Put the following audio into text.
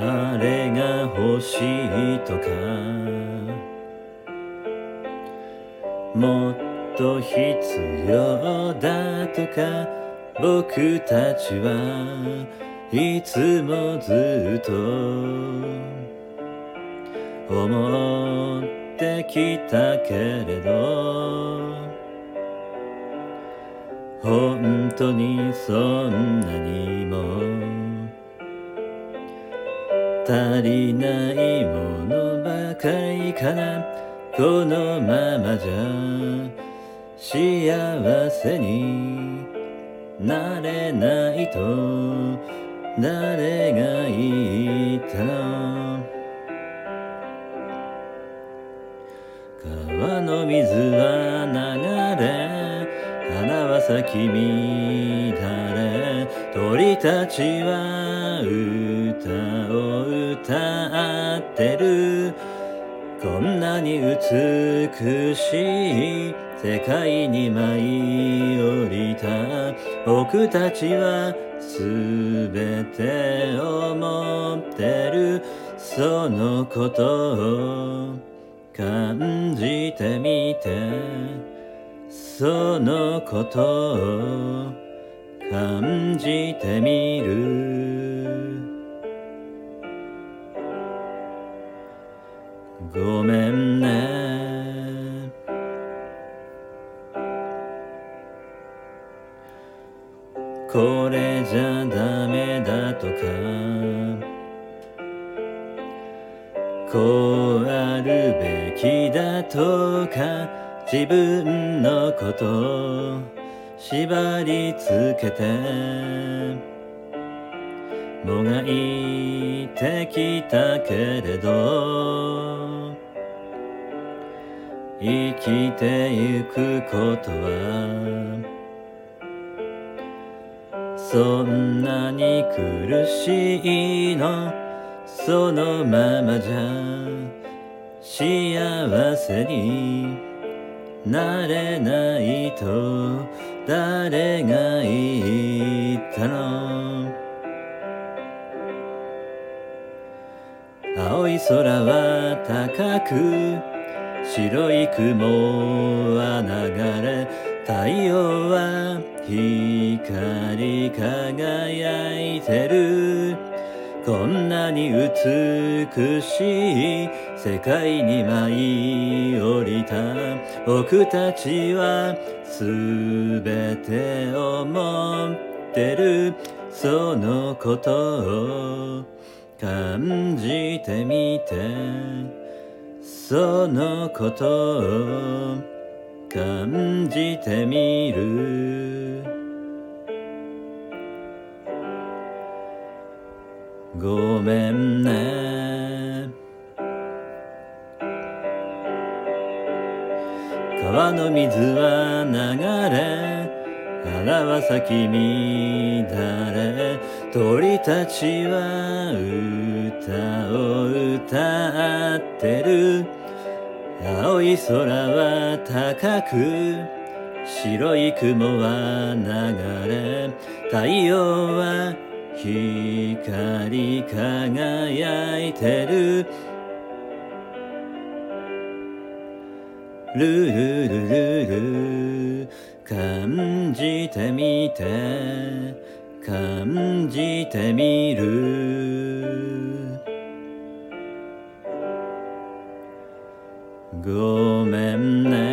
あれが欲しいとか。もっと必要だとか。僕たちはいつもずっと。思ってきたけれど。本当にそんなにも。足りないものばかりかな。このままじゃ幸せになれないと誰が言ったの。川の水は流れ花は咲き乱れ鳥たちは歌歌を歌ってる。こんなに美しい世界に舞い降りた僕たちはすべて思ってる。そのことを感じてみて。そのことを感じてみる。ごめんね。これじゃダメだとか。こうあるべきだとか。自分のこと縛りつけて。もがいてきたけれど生きてゆくことはそんなに苦しいのそのままじゃ幸せになれないと誰が言ったの？空は高く白い雲は流れ太陽は光り輝いてる。こんなに美しい世界に舞い降りた僕たちはすべて思ってる。そのことを感じてみて。そのことを感じてみる。ごめんね。川の水は流れ花は咲き乱れ。鳥たちは歌を歌ってる。青い空は高く白い雲は流れ太陽は光り輝いてる。ルルルルル感じてみて。感じてみる。ごめんね。